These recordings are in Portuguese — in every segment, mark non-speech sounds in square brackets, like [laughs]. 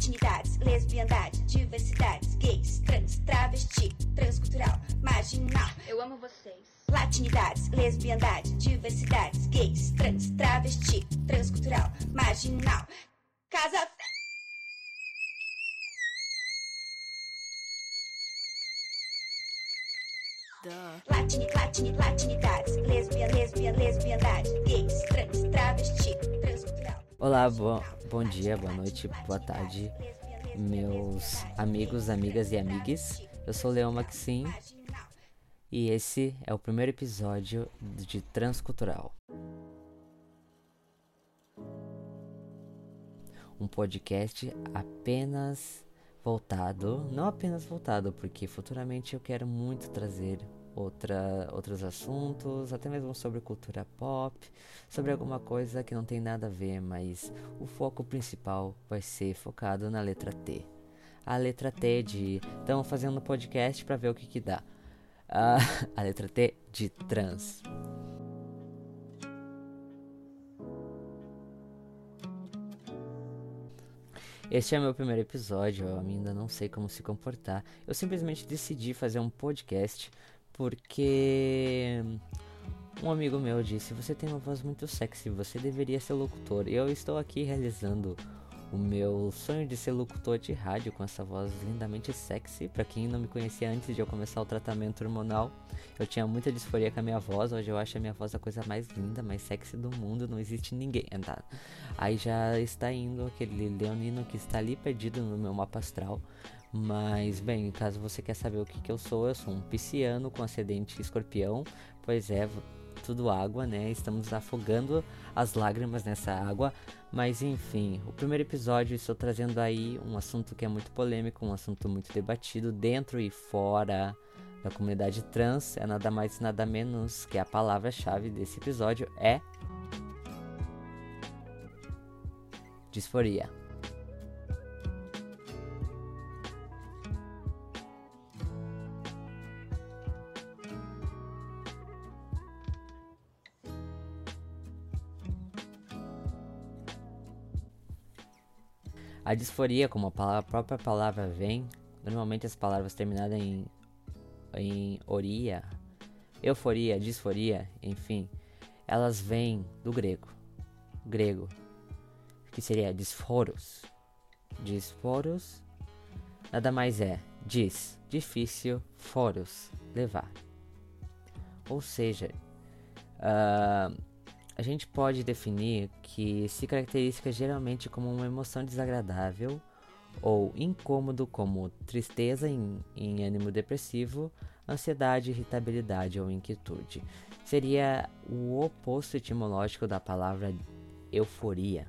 Latinidades, lesbiandade, diversidades, gays, trans, travesti, transcultural, marginal. Eu amo vocês. Latinidades, lesbiandade, diversidades, gays, trans, travesti, transcultural, marginal. Casa Latini, latini, latinidades, lesbian, lesbian, lesbiandade, gays, trans, travesti, transcultural. Olá, bo bom dia, boa noite, boa tarde, meus amigos, amigas e amigues. Eu sou Leão Maxim e esse é o primeiro episódio de Transcultural. Um podcast apenas voltado, não apenas voltado, porque futuramente eu quero muito trazer outra, outros assuntos, até mesmo sobre cultura pop, sobre alguma coisa que não tem nada a ver, mas o foco principal vai ser focado na letra T. A letra T de. Estamos fazendo podcast para ver o que, que dá. A [laughs] letra T de trans. Este é meu primeiro episódio, eu ainda não sei como se comportar. Eu simplesmente decidi fazer um podcast porque um amigo meu disse: Você tem uma voz muito sexy, você deveria ser locutor. E eu estou aqui realizando o meu sonho de ser locutor de rádio com essa voz lindamente sexy. Para quem não me conhecia antes de eu começar o tratamento hormonal, eu tinha muita disforia com a minha voz. Hoje eu acho a minha voz a coisa mais linda, mais sexy do mundo. Não existe ninguém, tá? Aí já está indo aquele leonino que está ali perdido no meu mapa astral. Mas, bem, caso você quer saber o que, que eu sou, eu sou um pisciano com ascendente escorpião. Pois é, tudo água, né? Estamos afogando as lágrimas nessa água. Mas enfim, o primeiro episódio estou trazendo aí um assunto que é muito polêmico, um assunto muito debatido dentro e fora da comunidade trans. É nada mais nada menos que a palavra-chave desse episódio é disforia. A disforia, como a, palavra, a própria palavra vem, normalmente as palavras terminadas em, em oria, euforia, disforia, enfim, elas vêm do grego. Grego, que seria disforos. Disforos nada mais é dis, difícil, foros, levar. Ou seja, uh, a gente pode definir que se caracteriza geralmente como uma emoção desagradável ou incômodo, como tristeza em, em ânimo depressivo, ansiedade, irritabilidade ou inquietude. Seria o oposto etimológico da palavra euforia.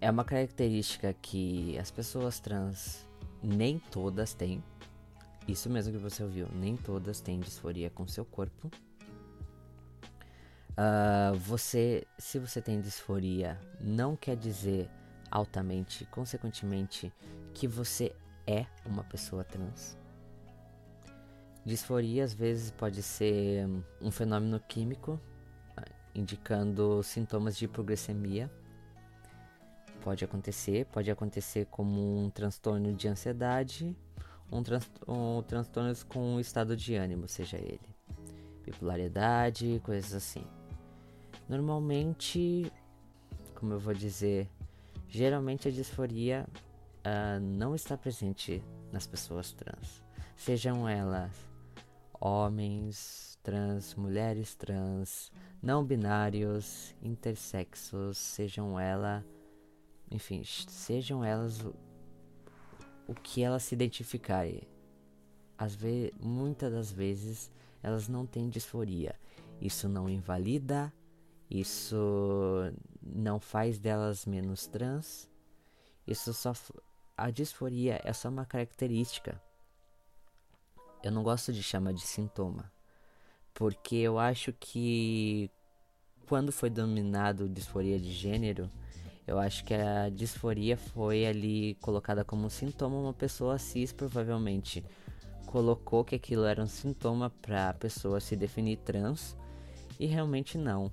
É uma característica que as pessoas trans nem todas têm. Isso mesmo que você ouviu, nem todas têm disforia com seu corpo. Uh, você, se você tem disforia, não quer dizer altamente, consequentemente, que você é uma pessoa trans. Disforia às vezes pode ser um fenômeno químico, indicando sintomas de hipoglicemia. Pode acontecer, pode acontecer como um transtorno de ansiedade, um, trans, um transtornos com estado de ânimo, seja ele bipolaridade, coisas assim. Normalmente, como eu vou dizer, geralmente a disforia uh, não está presente nas pessoas trans, sejam elas homens trans, mulheres trans, não binários, intersexos, sejam ela, enfim, sejam elas o, o que elas se identificarem. Às vezes, muitas das vezes elas não têm disforia. Isso não invalida isso não faz delas menos trans. Isso só a disforia é só uma característica. Eu não gosto de chamar de sintoma, porque eu acho que quando foi dominado disforia de gênero, eu acho que a disforia foi ali colocada como sintoma. Uma pessoa cis provavelmente colocou que aquilo era um sintoma para a pessoa se definir trans e realmente não.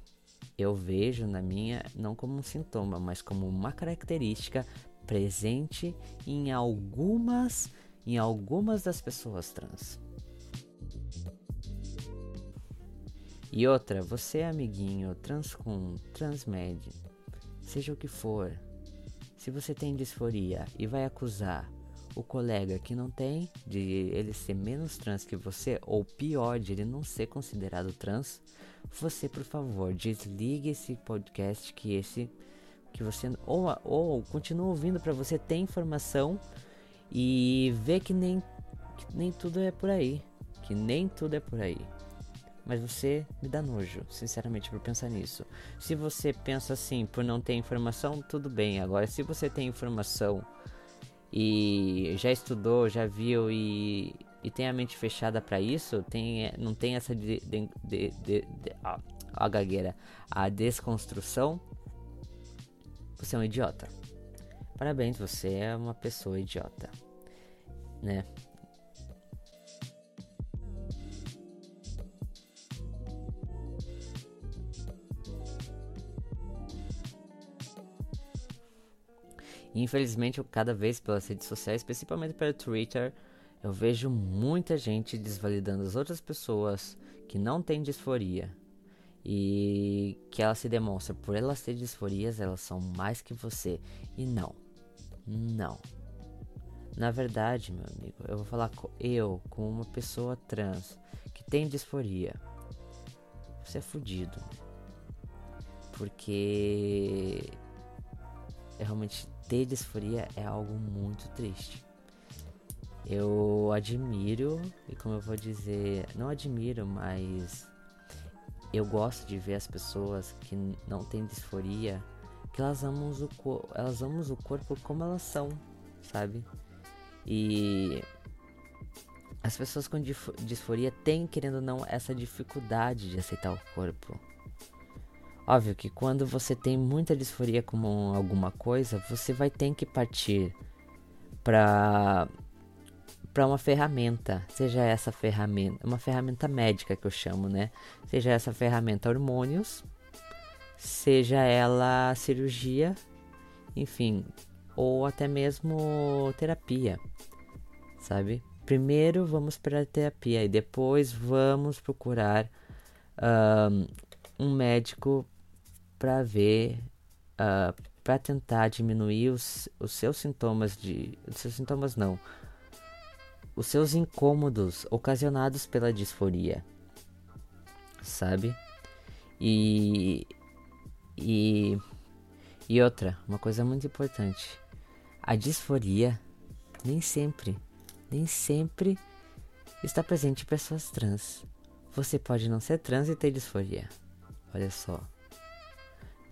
Eu vejo na minha não como um sintoma, mas como uma característica presente em algumas em algumas das pessoas trans. E outra, você amiguinho, trans com, transmed, seja o que for, se você tem disforia e vai acusar o colega que não tem, de ele ser menos trans que você, ou pior, de ele não ser considerado trans, você, por favor, desligue esse podcast que esse que você ou, ou continua ouvindo para você ter informação e ver que nem que nem tudo é por aí, que nem tudo é por aí. Mas você me dá nojo, sinceramente, por pensar nisso. Se você pensa assim por não ter informação, tudo bem. Agora, se você tem informação e já estudou, já viu e, e tem a mente fechada para isso, tem, não tem essa de, de, de, de a gagueira, a desconstrução, você é um idiota. Parabéns, você é uma pessoa idiota, né? Infelizmente, eu, cada vez pelas redes sociais, principalmente pelo Twitter, eu vejo muita gente desvalidando as outras pessoas que não têm disforia. E que ela se demonstra por elas terem disforias, elas são mais que você. E não. Não. Na verdade, meu amigo, eu vou falar com eu, com uma pessoa trans que tem disforia. Você é fudido. Porque é realmente ter disforia é algo muito triste. Eu admiro, e como eu vou dizer, não admiro, mas eu gosto de ver as pessoas que não têm disforia, que elas amam o, elas amam o corpo como elas são, sabe? E as pessoas com disforia têm, querendo ou não, essa dificuldade de aceitar o corpo. Óbvio que quando você tem muita disforia com alguma coisa, você vai ter que partir para para uma ferramenta, seja essa ferramenta, uma ferramenta médica que eu chamo, né? Seja essa ferramenta hormônios, seja ela cirurgia, enfim, ou até mesmo terapia, sabe? Primeiro vamos para a terapia e depois vamos procurar um, um médico para ver, uh, ah, para tentar diminuir os, os seus sintomas de, os seus sintomas não, os seus incômodos ocasionados pela disforia, sabe? E e e outra, uma coisa muito importante, a disforia nem sempre, nem sempre está presente em pessoas trans. Você pode não ser trans e ter disforia. Olha só.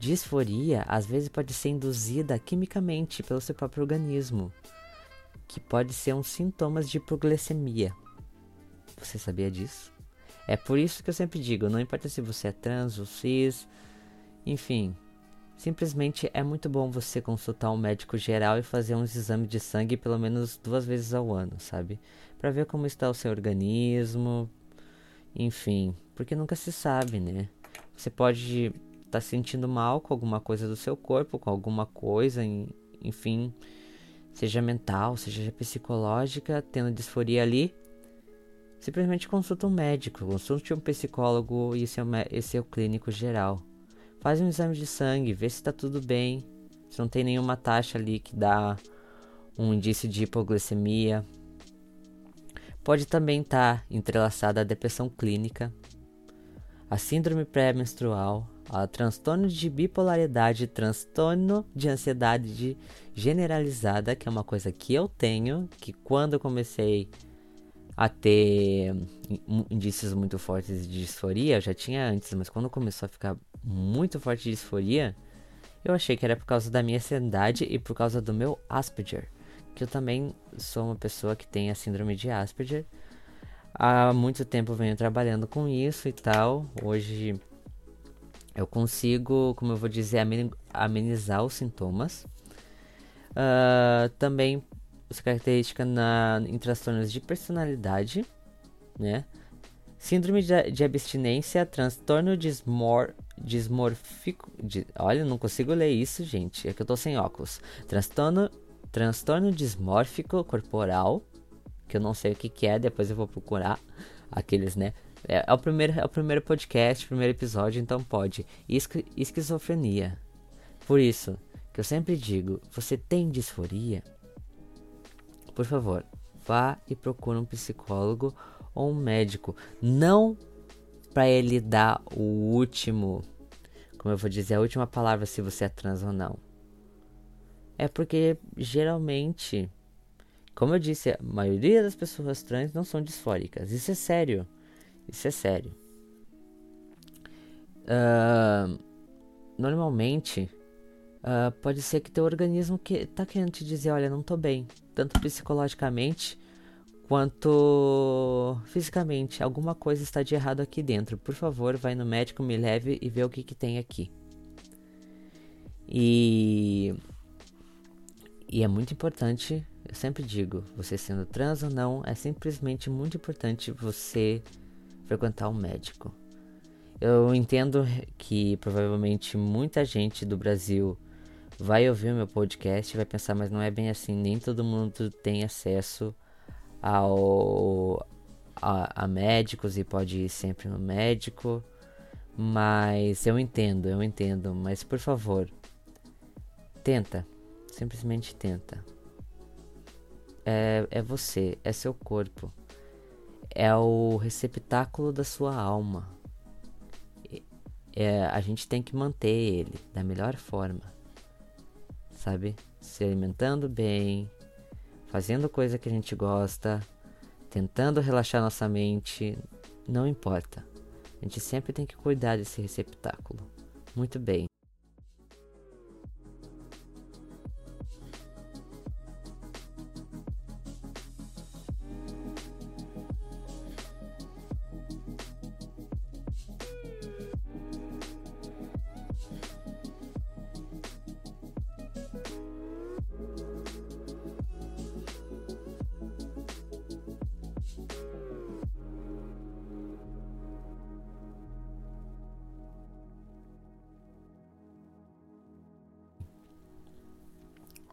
Disforia às vezes pode ser induzida quimicamente pelo seu próprio organismo, que pode ser um sintomas de hipoglicemia. Você sabia disso? É por isso que eu sempre digo, não importa se você é trans ou cis, enfim, simplesmente é muito bom você consultar um médico geral e fazer uns exames de sangue pelo menos duas vezes ao ano, sabe? Para ver como está o seu organismo, enfim, porque nunca se sabe, né? Você pode tá se sentindo mal com alguma coisa do seu corpo, com alguma coisa, enfim, seja mental, seja psicológica, tendo disforia ali, simplesmente consulta um médico, consulte um psicólogo e esse é o clínico geral. Faz um exame de sangue, vê se está tudo bem, se não tem nenhuma taxa ali que dá um indício de hipoglicemia. Pode também estar tá entrelaçada a depressão clínica, a síndrome pré-menstrual, a transtorno de bipolaridade, transtorno de ansiedade generalizada, que é uma coisa que eu tenho, que quando eu comecei a ter indícios muito fortes de disforia, eu já tinha antes, mas quando começou a ficar muito forte de disforia, eu achei que era por causa da minha ansiedade e por causa do meu Asperger, que eu também sou uma pessoa que tem a síndrome de Asperger. Há muito tempo venho trabalhando com isso e tal. Hoje eu consigo, como eu vou dizer, amenizar os sintomas. Uh, também essa característica na, em transtornos de personalidade, né? Síndrome de, de abstinência, transtorno de, smor, dismórfico. De, olha, não consigo ler isso, gente. É que eu tô sem óculos. Transtorno, transtorno dismórfico corporal. Que eu não sei o que, que é, depois eu vou procurar. Aqueles, né? É, é, o primeiro, é o primeiro podcast, primeiro episódio, então pode. Esqui, esquizofrenia. Por isso, que eu sempre digo: você tem disforia? Por favor, vá e procure um psicólogo ou um médico. Não para ele dar o último, como eu vou dizer, a última palavra se você é trans ou não. É porque geralmente, como eu disse, a maioria das pessoas trans não são disfóricas. Isso é sério. Isso é sério. Uh, normalmente, uh, pode ser que teu organismo que tá querendo te dizer, olha, não tô bem, tanto psicologicamente quanto fisicamente. Alguma coisa está de errado aqui dentro. Por favor, vai no médico, me leve e vê o que, que tem aqui. E e é muito importante, eu sempre digo, você sendo trans ou não, é simplesmente muito importante você frequentar um médico. Eu entendo que provavelmente muita gente do Brasil vai ouvir o meu podcast e vai pensar, mas não é bem assim, nem todo mundo tem acesso ao a, a médicos e pode ir sempre no médico. Mas eu entendo, eu entendo, mas por favor, tenta, simplesmente tenta. É, é você, é seu corpo, é o receptáculo da sua alma. É, a gente tem que manter ele da melhor forma, sabe? Se alimentando bem, fazendo coisa que a gente gosta, tentando relaxar nossa mente, não importa. A gente sempre tem que cuidar desse receptáculo. Muito bem.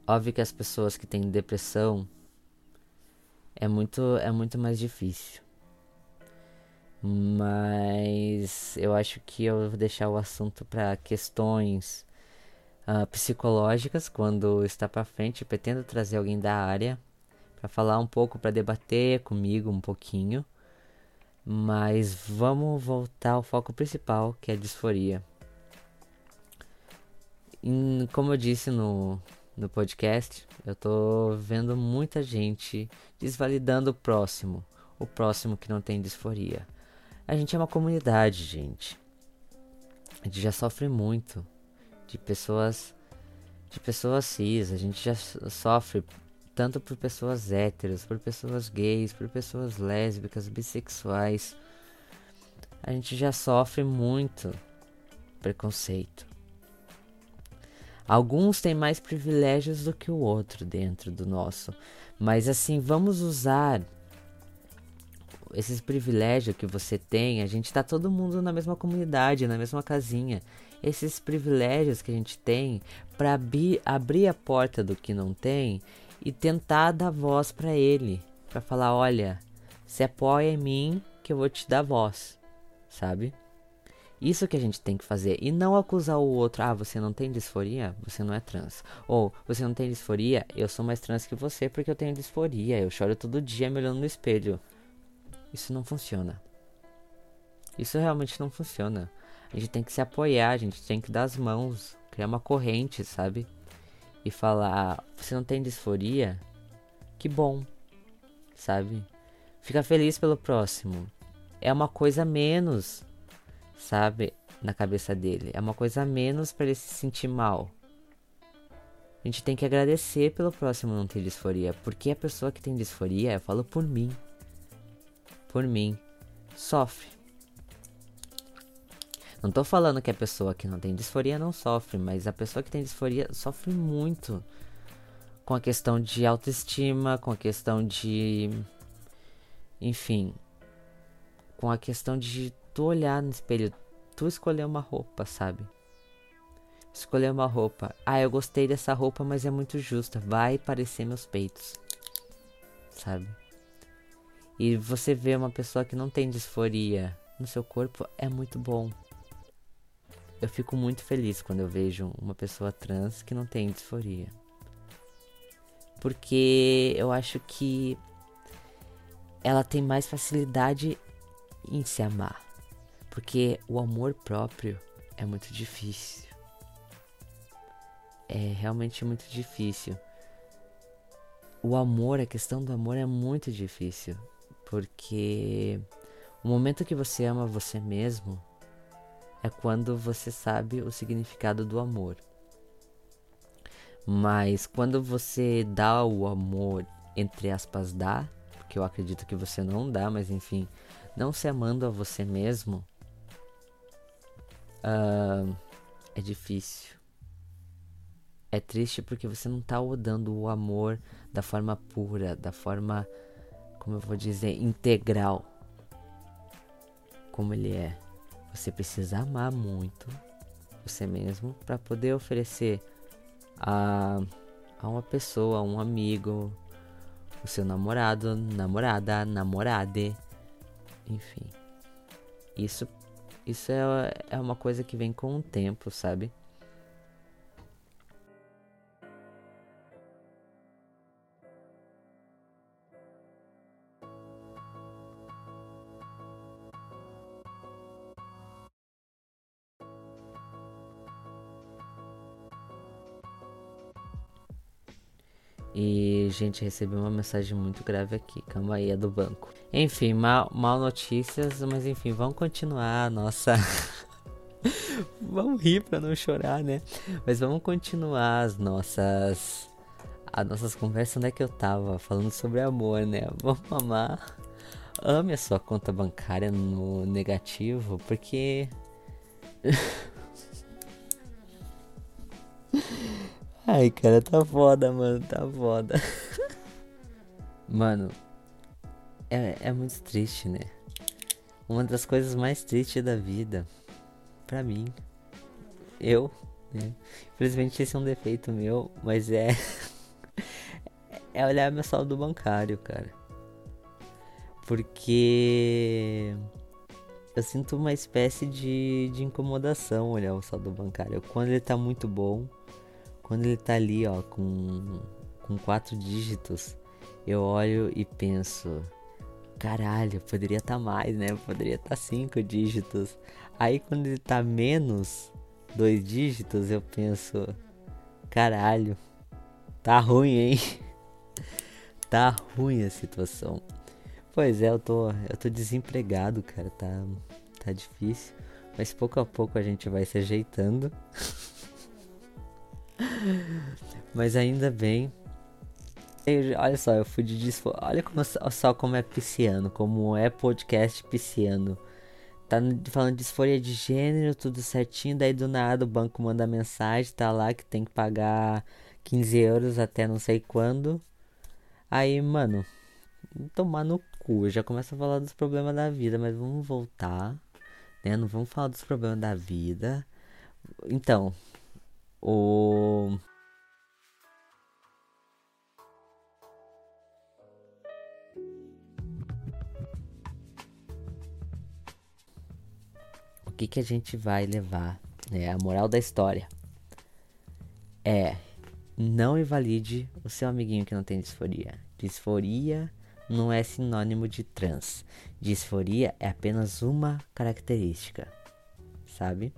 Óbvio que as pessoas que têm depressão é muito, é muito mais difícil. Mas eu acho que eu vou deixar o assunto para questões uh, psicológicas quando está para frente. Eu pretendo trazer alguém da área para falar um pouco, para debater comigo um pouquinho. Mas vamos voltar ao foco principal, que é a disforia. Como eu disse no, no podcast, eu tô vendo muita gente desvalidando o próximo, o próximo que não tem disforia. A gente é uma comunidade, gente. A gente já sofre muito de pessoas de pessoas cis, a gente já sofre tanto por pessoas héteros, por pessoas gays, por pessoas lésbicas, bissexuais. A gente já sofre muito preconceito. Alguns têm mais privilégios do que o outro dentro do nosso. Mas assim, vamos usar esses privilégios que você tem. A gente está todo mundo na mesma comunidade, na mesma casinha. Esses privilégios que a gente tem para abrir, abrir a porta do que não tem e tentar dar voz para ele, para falar, olha, se apoia em mim que eu vou te dar voz, sabe? Isso que a gente tem que fazer. E não acusar o outro. Ah, você não tem disforia? Você não é trans. Ou você não tem disforia? Eu sou mais trans que você porque eu tenho disforia. Eu choro todo dia me olhando no espelho. Isso não funciona. Isso realmente não funciona. A gente tem que se apoiar, a gente tem que dar as mãos, criar uma corrente, sabe? E falar: você não tem disforia? Que bom, sabe? Fica feliz pelo próximo. É uma coisa menos sabe? Na cabeça dele. É uma coisa a menos para ele se sentir mal. A gente tem que agradecer pelo próximo não ter disforia. Porque a pessoa que tem disforia, eu falo por mim. Por mim. Sofre. Não tô falando que a pessoa que não tem disforia não sofre, mas a pessoa que tem disforia sofre muito com a questão de autoestima, com a questão de. Enfim. Com a questão de tu olhar no espelho tu escolher uma roupa, sabe? Escolher uma roupa. Ah, eu gostei dessa roupa, mas é muito justa. Vai parecer meus peitos. Sabe? E você vê uma pessoa que não tem disforia no seu corpo é muito bom. Eu fico muito feliz quando eu vejo uma pessoa trans que não tem disforia. Porque eu acho que ela tem mais facilidade em se amar. Porque o amor próprio é muito difícil. É realmente muito difícil. O amor, a questão do amor é muito difícil. Porque o momento que você ama você mesmo é quando você sabe o significado do amor. Mas quando você dá o amor, entre aspas, dá, porque eu acredito que você não dá, mas enfim, não se amando a você mesmo, uh, é difícil. É triste porque você não está dando o amor da forma pura, da forma, como eu vou dizer, integral, como ele é. Você precisa amar muito você mesmo para poder oferecer a, a uma pessoa, a um amigo, o seu namorado, namorada, namorade, enfim. Isso, isso é, é uma coisa que vem com o tempo, sabe? E, gente, recebi uma mensagem muito grave aqui. Calma aí, é do banco. Enfim, mal, mal notícias, mas enfim, vamos continuar nossa. [laughs] vamos rir pra não chorar, né? Mas vamos continuar as nossas. As nossas conversas. Onde é que eu tava? Falando sobre amor, né? Vamos amar. Ame a sua conta bancária no negativo, porque. [laughs] Ai, cara, tá foda, mano, tá foda. [laughs] mano, é, é muito triste, né? Uma das coisas mais tristes da vida, pra mim, eu, né? Infelizmente esse é um defeito meu, mas é. [laughs] é olhar meu saldo bancário, cara. Porque eu sinto uma espécie de, de incomodação olhar o saldo bancário. Quando ele tá muito bom, quando ele tá ali, ó, com, com quatro dígitos, eu olho e penso, caralho, poderia estar tá mais, né? Poderia estar tá cinco dígitos. Aí quando ele tá menos dois dígitos, eu penso, caralho, tá ruim, hein? [laughs] tá ruim a situação. Pois é, eu tô, eu tô desempregado, cara, tá, tá difícil. Mas pouco a pouco a gente vai se ajeitando. [laughs] Mas ainda bem. Olha só, eu fui de disfo... Olha como, só como é pisciano, como é podcast pisciano. Tá falando de disforia de gênero, tudo certinho, daí do nada o banco manda mensagem, tá lá que tem que pagar 15 euros até não sei quando. Aí, mano, tomar no cu, já começa a falar dos problemas da vida, mas vamos voltar, né? Não vamos falar dos problemas da vida. Então, o o que que a gente vai levar, né? A moral da história é não invalide o seu amiguinho que não tem disforia. Disforia não é sinônimo de trans. Disforia é apenas uma característica, sabe?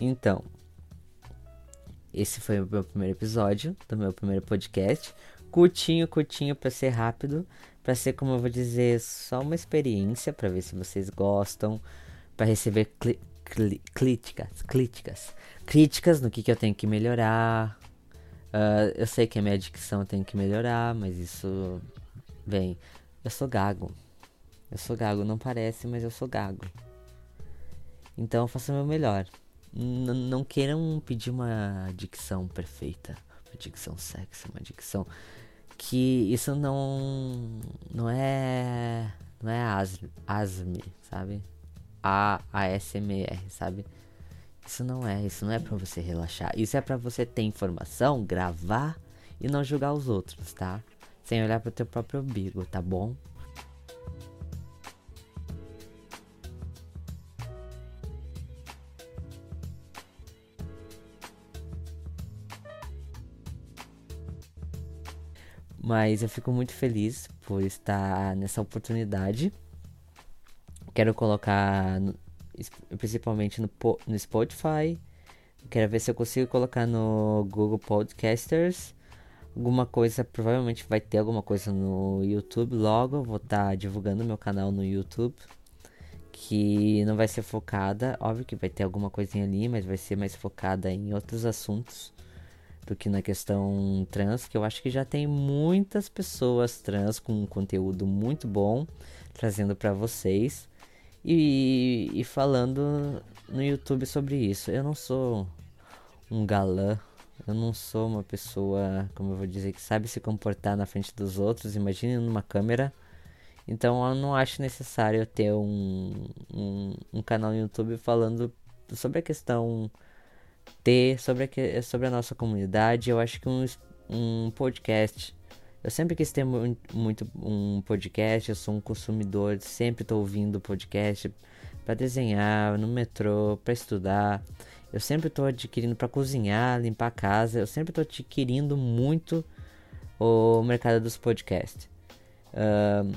Então, esse foi o meu primeiro episódio do meu primeiro podcast. Curtinho, curtinho para ser rápido, para ser como eu vou dizer, só uma experiência para ver se vocês gostam, para receber críticas, críticas, críticas no que, que eu tenho que melhorar. Uh, eu sei que a minha dicção tem que melhorar, mas isso, bem, eu sou gago. Eu sou gago, não parece, mas eu sou gago. Então eu faço o meu melhor. N não queiram pedir uma dicção perfeita, uma dicção sexy, uma dicção que isso não não é não é asme, sabe? A ASMR, sabe? Isso não é, isso não é para você relaxar. Isso é para você ter informação, gravar e não julgar os outros, tá? Sem olhar para o teu próprio umbigo, tá bom? Mas eu fico muito feliz por estar nessa oportunidade. Quero colocar no, principalmente no, no Spotify. Quero ver se eu consigo colocar no Google Podcasters. Alguma coisa, provavelmente vai ter alguma coisa no YouTube logo. Vou estar tá divulgando meu canal no YouTube. Que não vai ser focada, óbvio que vai ter alguma coisinha ali, mas vai ser mais focada em outros assuntos do que na questão trans, que eu acho que já tem muitas pessoas trans com um conteúdo muito bom trazendo para vocês e, e falando no YouTube sobre isso. Eu não sou um galã, eu não sou uma pessoa, como eu vou dizer, que sabe se comportar na frente dos outros, imagine numa câmera. Então eu não acho necessário ter um, um, um canal no YouTube falando sobre a questão ter sobre a, sobre a nossa comunidade. Eu acho que um, um podcast. Eu sempre quis ter muito um podcast. Eu sou um consumidor, sempre estou ouvindo podcast para desenhar, no metrô, para estudar. Eu sempre estou adquirindo para cozinhar, limpar a casa. Eu sempre estou adquirindo muito o mercado dos podcasts. Uh,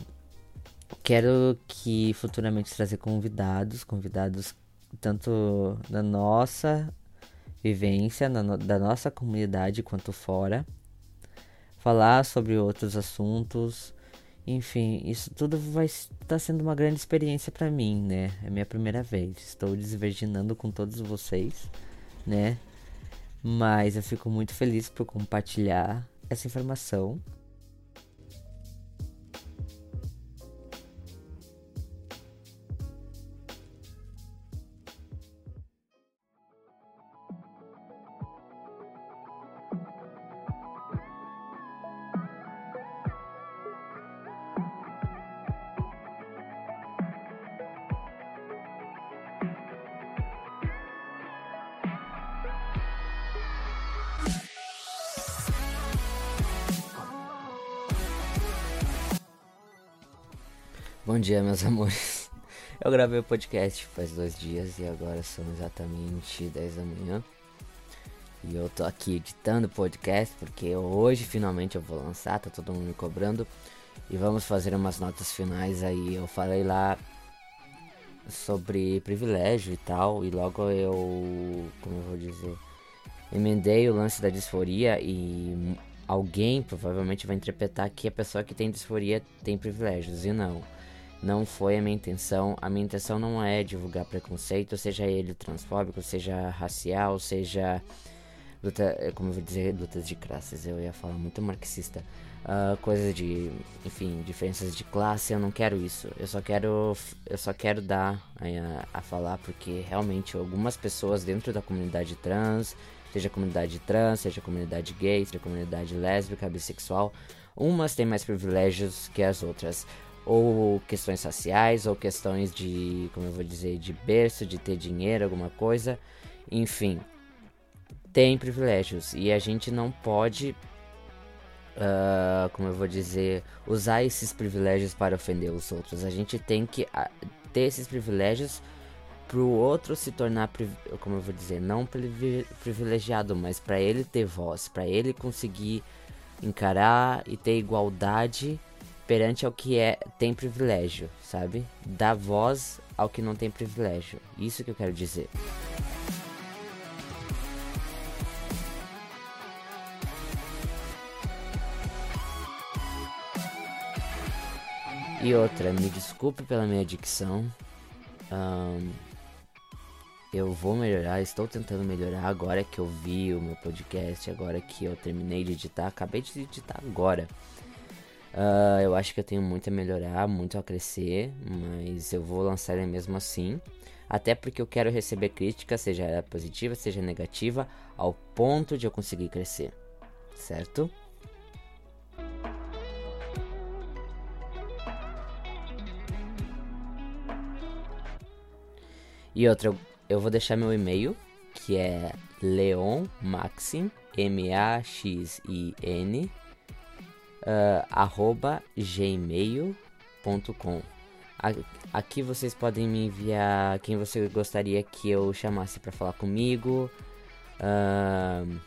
quero que futuramente trazer convidados, convidados tanto da nossa vivência da nossa comunidade quanto fora, falar sobre outros assuntos, enfim, isso tudo vai estar tá sendo uma grande experiência para mim, né? É minha primeira vez, estou desvirginando com todos vocês, né? Mas eu fico muito feliz por compartilhar essa informação dia, meus [laughs] amores. Eu gravei o podcast faz dois dias e agora são exatamente 10 da manhã. E eu tô aqui editando o podcast porque hoje finalmente eu vou lançar, tá todo mundo me cobrando. E vamos fazer umas notas finais aí. Eu falei lá sobre privilégio e tal, e logo eu, como eu vou dizer, emendei o lance da disforia e alguém provavelmente vai interpretar que a pessoa que tem disforia tem privilégios e não. Não foi a minha intenção. A minha intenção não é divulgar preconceito, seja ele transfóbico, seja racial, seja luta, como eu vou dizer, lutas de classes. Eu ia falar muito marxista. Uh, coisas de, enfim, diferenças de classe. Eu não quero isso. Eu só quero, eu só quero dar a, a falar porque realmente algumas pessoas dentro da comunidade trans, seja comunidade trans, seja comunidade gay, seja comunidade lésbica, bissexual, umas têm mais privilégios que as outras ou questões raciais, ou questões de, como eu vou dizer, de berço, de ter dinheiro, alguma coisa, enfim, tem privilégios e a gente não pode, uh, como eu vou dizer, usar esses privilégios para ofender os outros. A gente tem que uh, ter esses privilégios para o outro se tornar, como eu vou dizer, não privilegiado, mas para ele ter voz, para ele conseguir encarar e ter igualdade perante ao que é tem privilégio, sabe? Dar voz ao que não tem privilégio. Isso que eu quero dizer. E outra, me desculpe pela minha dicção. Um, eu vou melhorar, estou tentando melhorar agora que eu vi o meu podcast, agora que eu terminei de editar, acabei de editar agora. Uh, eu acho que eu tenho muito a melhorar, muito a crescer, mas eu vou lançar ele mesmo assim. Até porque eu quero receber crítica, seja positiva, seja negativa, ao ponto de eu conseguir crescer, certo? E outra, eu vou deixar meu e-mail, que é leonmaxim, M-A-X-I-N, uh, arroba gmail.com. Aqui vocês podem me enviar quem você gostaria que eu chamasse para falar comigo. Uh,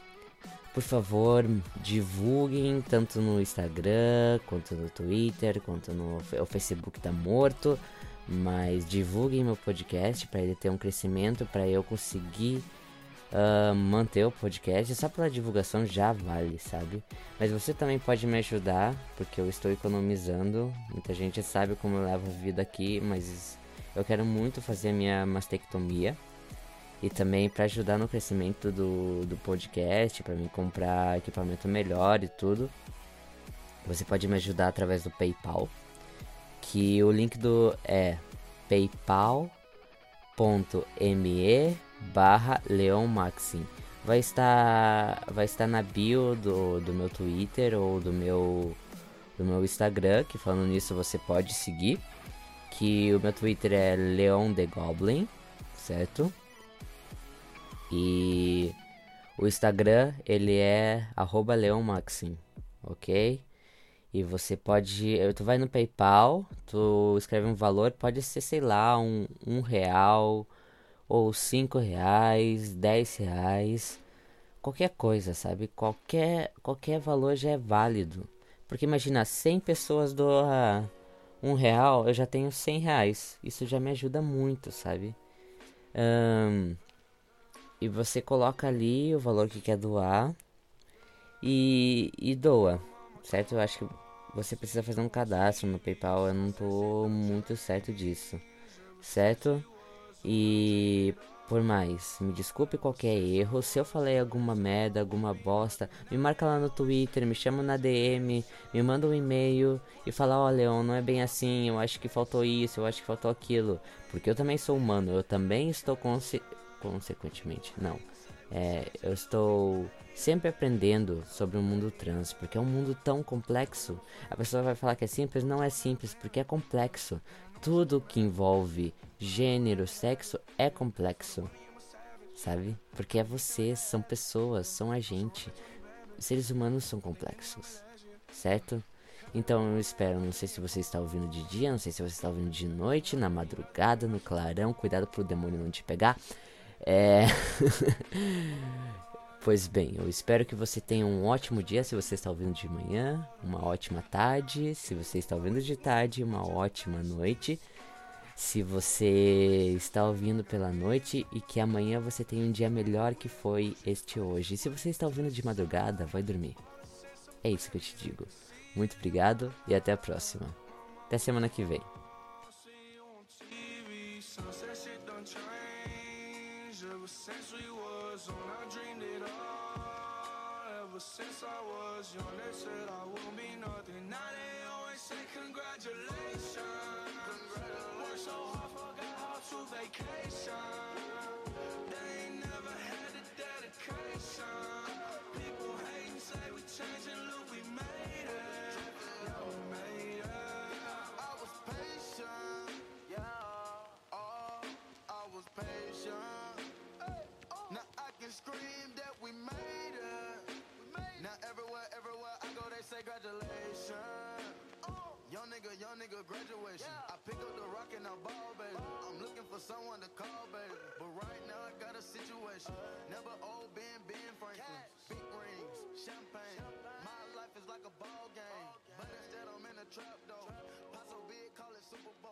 por favor, divulguem tanto no Instagram, quanto no Twitter, quanto no o Facebook tá morto. Mas divulguem meu podcast para ele ter um crescimento, para eu conseguir uh, manter o podcast. Só pela divulgação já vale, sabe? Mas você também pode me ajudar, porque eu estou economizando. Muita gente sabe como eu levo a vida aqui, mas eu quero muito fazer a minha mastectomia. E também para ajudar no crescimento do, do podcast, para mim comprar equipamento melhor e tudo. Você pode me ajudar através do PayPal que o link do é paypal.me barra leonmaxim vai estar vai estar na bio do, do meu Twitter ou do meu do meu Instagram que falando nisso você pode seguir que o meu Twitter é Leon the Goblin certo e o Instagram ele é arroba leonmaxim ok e você pode. Tu vai no PayPal, tu escreve um valor, pode ser, sei lá, um, um real, ou cinco reais, dez reais, qualquer coisa, sabe? Qualquer, qualquer valor já é válido. Porque imagina, 100 pessoas doam um real, eu já tenho 100 reais. Isso já me ajuda muito, sabe? Um, e você coloca ali o valor que quer doar e, e doa, certo? Eu acho que você precisa fazer um cadastro no PayPal. Eu não tô muito certo disso, certo? E por mais, me desculpe qualquer erro. Se eu falei alguma merda, alguma bosta, me marca lá no Twitter, me chama na DM, me manda um e-mail e fala: Ó, oh, Leon, não é bem assim. Eu acho que faltou isso, eu acho que faltou aquilo. Porque eu também sou humano, eu também estou conse consequentemente. Não. É, eu estou sempre aprendendo sobre o mundo trans, porque é um mundo tão complexo. A pessoa vai falar que é simples, não é simples, porque é complexo. Tudo que envolve gênero, sexo é complexo. Sabe? Porque é você, são pessoas, são a gente. Seres humanos são complexos, certo? Então eu espero, não sei se você está ouvindo de dia, não sei se você está ouvindo de noite, na madrugada, no clarão, cuidado pro demônio não te pegar. É. [laughs] Pois bem, eu espero que você tenha um ótimo dia se você está ouvindo de manhã, uma ótima tarde, se você está ouvindo de tarde, uma ótima noite. Se você está ouvindo pela noite e que amanhã você tenha um dia melhor que foi este hoje. Se você está ouvindo de madrugada, vai dormir. É isso que eu te digo. Muito obrigado e até a próxima. Até semana que vem. Since I was young They said I won't be nothing. Now they always say congratulations. Worked congratulations. Oh. Young nigga, young nigga, graduation. Yeah. I pick up the rock and I ball, baby. Ball. I'm looking for someone to call, baby. But right now I got a situation. Uh. Never old Ben, Ben Franklin. Cash. Big rings, champagne. champagne. My life is like a ball game. Ball game. But instead I'm in a trap, though. Paso big, call it Super Bowl.